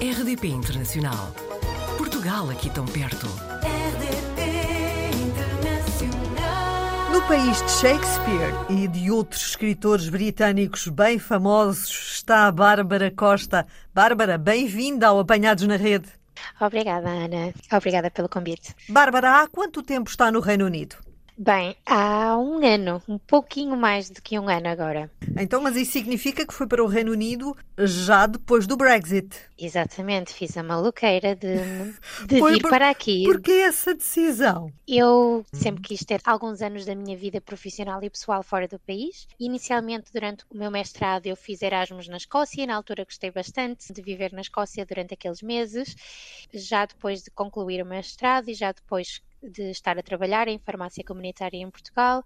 RDP Internacional. Portugal aqui tão perto. RDP Internacional. No país de Shakespeare e de outros escritores britânicos bem famosos está a Bárbara Costa. Bárbara, bem-vinda ao Apanhados na Rede. Obrigada, Ana. Obrigada pelo convite. Bárbara, há quanto tempo está no Reino Unido? Bem, há um ano, um pouquinho mais do que um ano agora. Então, mas isso significa que foi para o Reino Unido já depois do Brexit. Exatamente, fiz a maluqueira de, de Foi vir por- para aqui. Por que essa decisão? Eu sempre quis ter alguns anos da minha vida profissional e pessoal fora do país. Inicialmente, durante o meu mestrado, eu fiz Erasmus na Escócia. Na altura, gostei bastante de viver na Escócia durante aqueles meses. Já depois de concluir o mestrado e já depois de estar a trabalhar em farmácia comunitária em Portugal,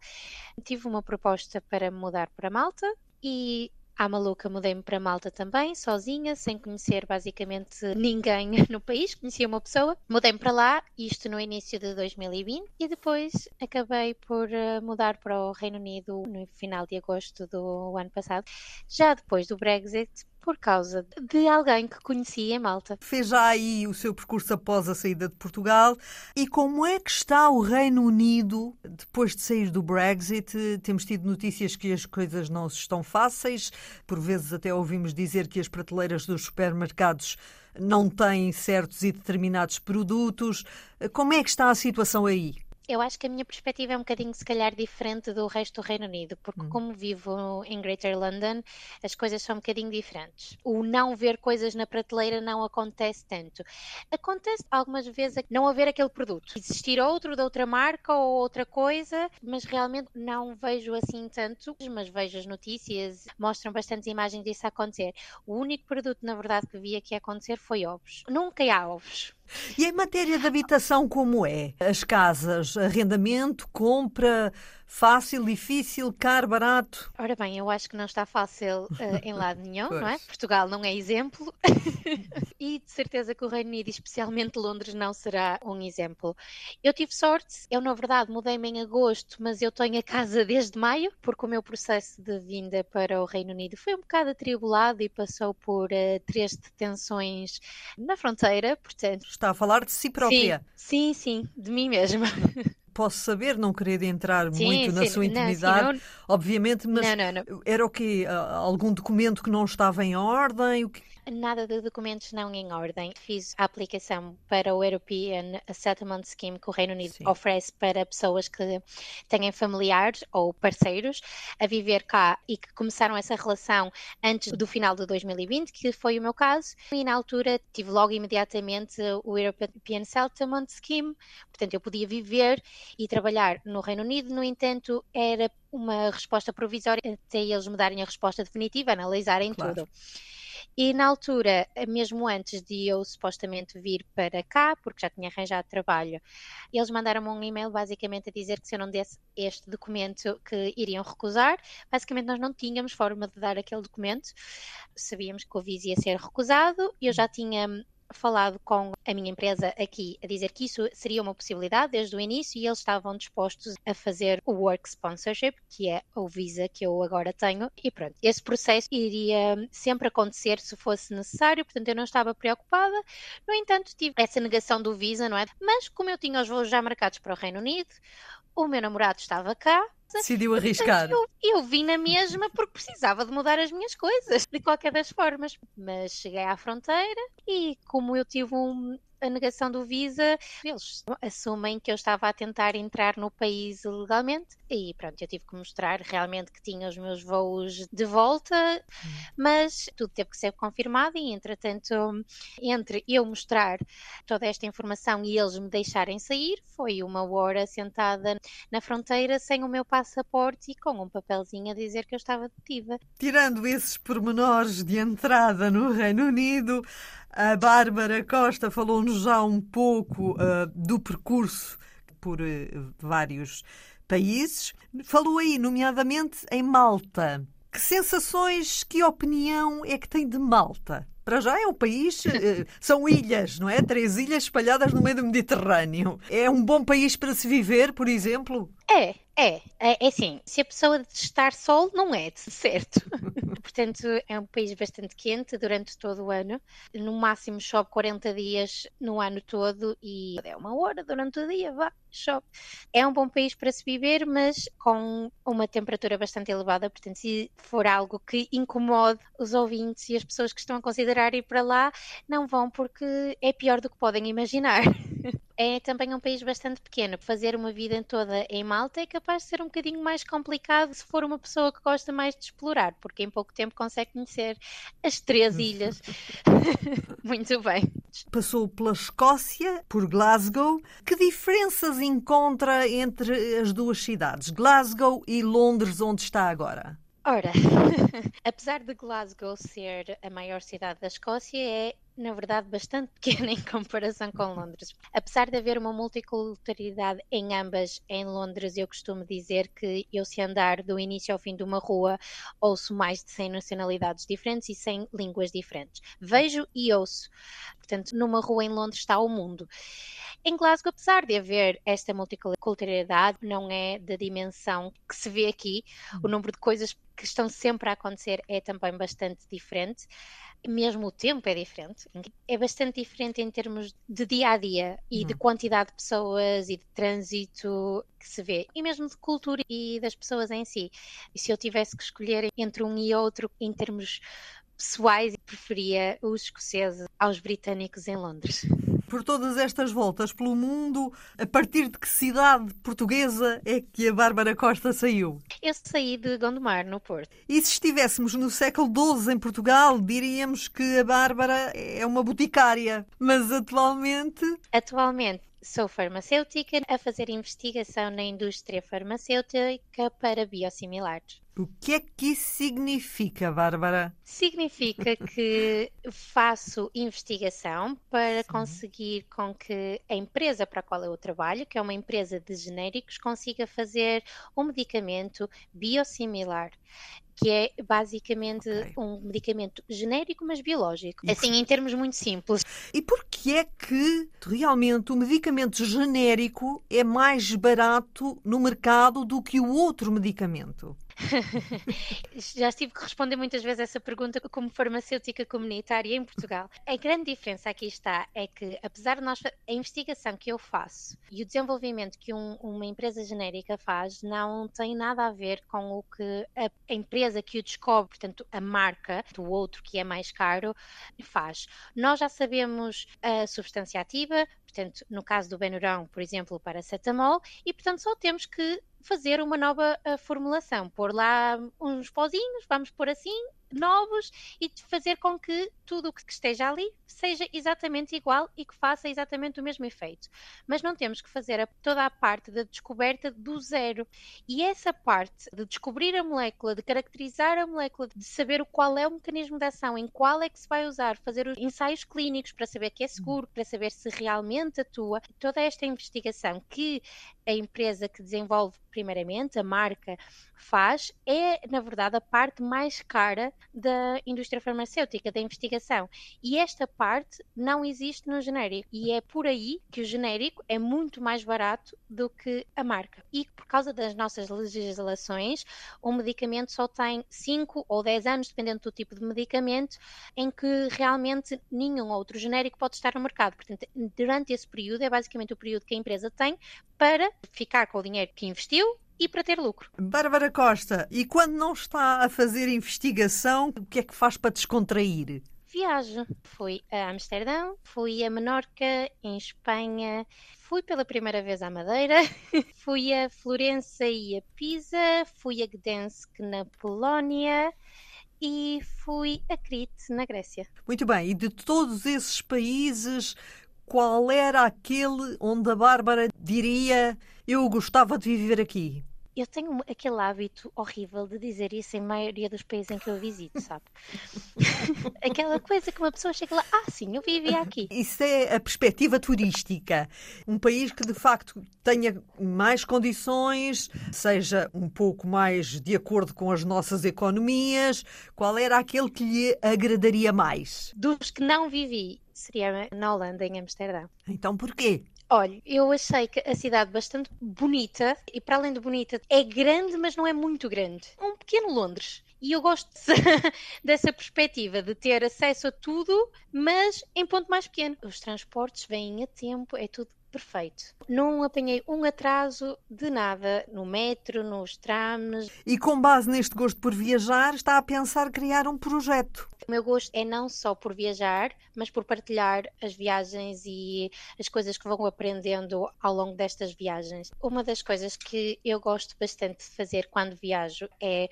tive uma proposta para mudar para Malta e à maluca mudei-me para Malta também, sozinha, sem conhecer basicamente ninguém no país, conhecia uma pessoa. Mudei-me para lá, isto no início de 2020, e depois acabei por eh, mudar para o Reino Unido no final de agosto do ano passado, já depois do Brexit, por causa de alguém que conheci em Malta. Fez já aí o seu percurso após a saída de Portugal. E como é que está o Reino Unido depois de sair do Brexit? Temos tido notícias que as coisas não estão fáceis. Por vezes até ouvimos dizer que as prateleiras dos supermercados não têm certos e determinados produtos. Como é que está a situação aí? Eu acho que a minha perspectiva é um bocadinho, se calhar, diferente do resto do Reino Unido, porque, como vivo em Greater London, as coisas são um bocadinho diferentes. O não ver coisas na prateleira não acontece tanto. Acontece algumas vezes não haver aquele produto, existir outro de outra marca ou outra coisa, mas realmente não vejo assim tanto. Mas vejo as notícias, mostram bastantes imagens disso acontecer. O único produto, na verdade, que vi aqui acontecer foi ovos. Nunca há ovos. E em matéria de habitação, como é? As casas, arrendamento, compra, fácil, difícil, caro, barato? Ora bem, eu acho que não está fácil eh, em lado nenhum, não é? Portugal não é exemplo. e de certeza que o Reino Unido, especialmente Londres, não será um exemplo. Eu tive sorte, eu na verdade mudei-me em agosto, mas eu tenho a casa desde maio, porque o meu processo de vinda para o Reino Unido foi um bocado atribulado e passou por eh, três detenções na fronteira, portanto. Está a falar de si própria. Sim, sim, sim, de mim mesma. Posso saber, não querer entrar Sim, muito na sim, sua não, sim, intimidade, não- obviamente, mas não. era o quê? Ah, Algum documento que não estava em ordem? O que- Nada de documentos não em ordem. Fiz a aplicação para o European Settlement Scheme que o Reino Unido Sim. oferece para pessoas que têm familiares ou parceiros a viver cá e que começaram essa relação antes do final de 2020, que foi o meu caso. E na altura tive logo imediatamente o European Settlement Scheme, portanto eu podia viver e trabalhar no Reino Unido. No entanto, era uma resposta provisória até eles me darem a resposta definitiva, analisarem Claro. tudo. E na altura, mesmo antes de eu supostamente vir para cá, porque já tinha arranjado trabalho, eles mandaram-me um e-mail basicamente a dizer que se eu não desse este documento que iriam recusar. Basicamente nós não tínhamos forma de dar aquele documento. Sabíamos que o aviso ia ser recusado. Eu já tinha falado com a minha empresa aqui a dizer que isso seria uma possibilidade desde o início e eles estavam dispostos a fazer o Work Sponsorship, que é o visa que eu agora tenho, e pronto, esse processo iria sempre acontecer se fosse necessário, portanto eu não estava preocupada. No entanto, tive essa negação do visa, não é? Mas como eu tinha os voos já marcados para o Reino Unido, o meu namorado estava cá, Decidiu arriscar. eu, eu vim na mesma porque precisava de mudar as minhas coisas, de qualquer das formas. Mas cheguei à fronteira e, como eu tive um- a negação do visa, eles assumem que eu estava a tentar entrar no país ilegalmente e pronto, eu tive que mostrar realmente que tinha os meus voos de volta, mas tudo teve que ser confirmado e, entretanto, entre eu mostrar toda esta informação e eles me deixarem sair, foi uma hora sentada na fronteira sem o meu passaporte e com um papelzinho a dizer que eu estava detiva. Tirando esses pormenores de entrada no Reino Unido, a Bárbara Costa falou-nos já um pouco ah, do percurso por eh, vários países. Falou aí, nomeadamente, em Malta. Que sensações, que opinião é que tem de Malta? Para já é um país, eh, são ilhas, não é? Três ilhas espalhadas no meio do Mediterrâneo. É um bom país para se viver, por exemplo? É, é, é, é assim, se a pessoa detestar sol, não é, de certo. portanto é um país bastante quente durante todo o ano. No máximo chove 40 dias no ano todo e é uma hora durante o dia, vá, chove. É um bom país para se viver, mas com uma temperatura bastante elevada, portanto, se for algo que incomode os ouvintes e as pessoas que estão a considerar ir para lá, não vão porque é pior do que podem imaginar. É também um país bastante pequeno. Fazer uma vida toda em Malta é capaz de ser um bocadinho mais complicado se for uma pessoa que gosta mais de explorar, porque em pouco tempo consegue conhecer as três ilhas. Muito bem. Passou pela Escócia, por Glasgow. Que diferenças encontra entre as duas cidades, Glasgow e Londres, onde está agora? Ora, apesar de Glasgow ser a maior cidade da Escócia, é na verdade, bastante pequena em comparação com Londres. Apesar de haver uma multiculturalidade em ambas, em Londres eu costumo dizer que eu se andar do início ao fim de uma rua, ouço mais de 100 nacionalidades diferentes e 100 línguas diferentes. Vejo e ouço. Portanto, numa rua em Londres está o mundo. Em Glasgow, apesar de haver esta multiculturalidade, não é da dimensão que se vê aqui. O número de coisas que estão sempre a acontecer é também bastante diferente mesmo o tempo é diferente. É bastante diferente em termos de dia a dia e de hum. quantidade de pessoas e de trânsito que se vê, e mesmo de cultura e das pessoas em si. E se eu tivesse que escolher entre um e outro em termos pessoais, preferia os escoceses aos britânicos em Londres por todas estas voltas pelo mundo, a partir de que cidade portuguesa é que a Bárbara Costa saiu? Eu saí de Gondomar, no Porto. E se estivéssemos no século XII em Portugal, diríamos que a Bárbara é uma boticária. Mas atualmente. Atualmente Sou farmacêutica a fazer investigação na indústria farmacêutica para biosimilares. O que é que isso significa, Bárbara? Significa que faço investigação para Sim. conseguir com que a empresa para a qual eu trabalho, que é uma empresa de genéricos, consiga fazer um medicamento biosimilar que é basicamente okay. um medicamento genérico, mas biológico. E assim, por... em termos muito simples. E por que é que realmente o medicamento genérico é mais barato no mercado do que o outro medicamento? Já tive que responder muitas vezes essa pergunta como farmacêutica comunitária em Portugal. A grande diferença aqui está é que, apesar de nós, a investigação que eu faço e o desenvolvimento que um, uma empresa genérica faz não tem nada a ver com o que a, empresa que o descobre, portanto, a marca do outro que é mais caro, faz. Nós já sabemos a substância ativa, portanto, no caso do Benuron, por exemplo, o paracetamol, e portanto só temos que fazer uma nova uh, formulação, pôr lá uns pozinhos, vamos pôr assim, novos e fazer com que tudo o que esteja ali seja exatamente igual e que faça exatamente o mesmo efeito. Mas não temos que fazer a, toda a parte da descoberta do zero. E essa parte de descobrir a molécula, de caracterizar a molécula, de saber qual é o mecanismo de ação, em qual é que se vai usar, fazer os ensaios clínicos para saber que é seguro, para saber se realmente atua, toda esta investigação que a empresa que desenvolve primeiramente, a marca faz, é na verdade a parte mais cara da indústria farmacêutica, da investigação. E esta parte não existe no genérico. E é por aí que o genérico é muito mais barato do que a marca. E por causa das nossas legislações, o medicamento só tem 5 ou 10 anos, dependendo do tipo de medicamento, em que realmente nenhum outro genérico pode estar no mercado. Portanto, durante esse período, é basicamente o período que a empresa tem para ficar com o dinheiro que investiu e para ter lucro. Bárbara Costa, e quando não está a fazer investigação, o que é que faz para descontrair? Viajo. Fui a Amsterdão, fui a Menorca, em Espanha, fui pela primeira vez à Madeira, fui a Florença e a Pisa, fui a Gdansk na Polónia e fui a Crete, na Grécia. Muito bem, e de todos esses países, qual era aquele onde a Bárbara diria eu gostava de viver aqui? eu tenho aquele hábito horrível de dizer isso em maioria dos países em que eu visito, sabe? Aquela coisa que uma pessoa chega lá, ah, sim, eu vivia aqui. Isso é a perspectiva turística. Um país que de facto tenha mais condições, seja um pouco mais de acordo com as nossas economias. Qual era aquele que lhe agradaria mais? Dos que não vivi, seria na Holanda, em Amsterdão. Então porquê? Olha, eu achei que a cidade bastante bonita e para além de bonita, é grande, mas não é muito grande. Um pequeno Londres. E eu gosto dessa perspectiva de ter acesso a tudo, mas em ponto mais pequeno. Os transportes vêm a tempo, é tudo perfeito. Não apanhei um atraso de nada no metro, nos trams. E com base neste gosto por viajar, está a pensar criar um projeto. O meu gosto é não só por viajar, mas por partilhar as viagens e as coisas que vão aprendendo ao longo destas viagens. Uma das coisas que eu gosto bastante de fazer quando viajo é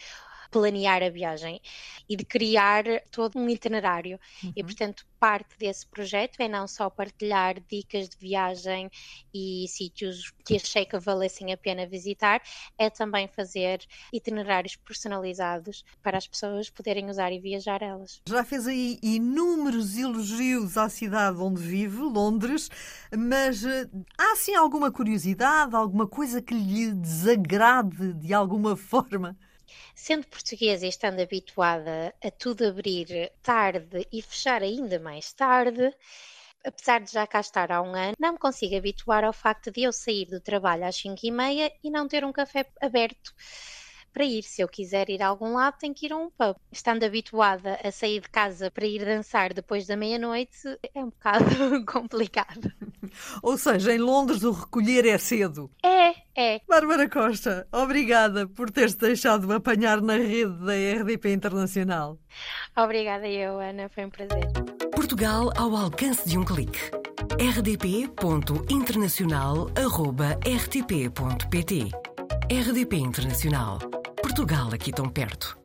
planear a viagem e de criar todo um itinerário. Uhum. E, portanto, parte desse projeto é não só partilhar dicas de viagem e sítios que achei que valessem a pena visitar, é também fazer itinerários personalizados para as pessoas poderem usar e viajar elas. Já fez aí inúmeros elogios à cidade onde vive, Londres, mas eh, há sim alguma curiosidade, alguma coisa que lhe desagrade de alguma forma? Sendo portuguesa e estando habituada a tudo abrir tarde e fechar ainda mais tarde, apesar de já cá estar há um ano, não me consigo habituar ao facto de eu sair do trabalho às 5 e meia e não ter um café aberto para ir. Se eu quiser ir a algum lado, tenho que ir a um pub. Estando habituada a sair de casa para ir dançar depois da meia-noite, é um bocado complicado. Ou seja, em Londres o recolher é cedo. É, é. Bárbara Costa, obrigada por teres deixado apanhar na rede da RDP Internacional. Obrigada eu, Ana, foi um prazer. Portugal ao alcance de um clique. rdp.internacional.rtp.pt RDP Internacional Portugal aqui tão perto.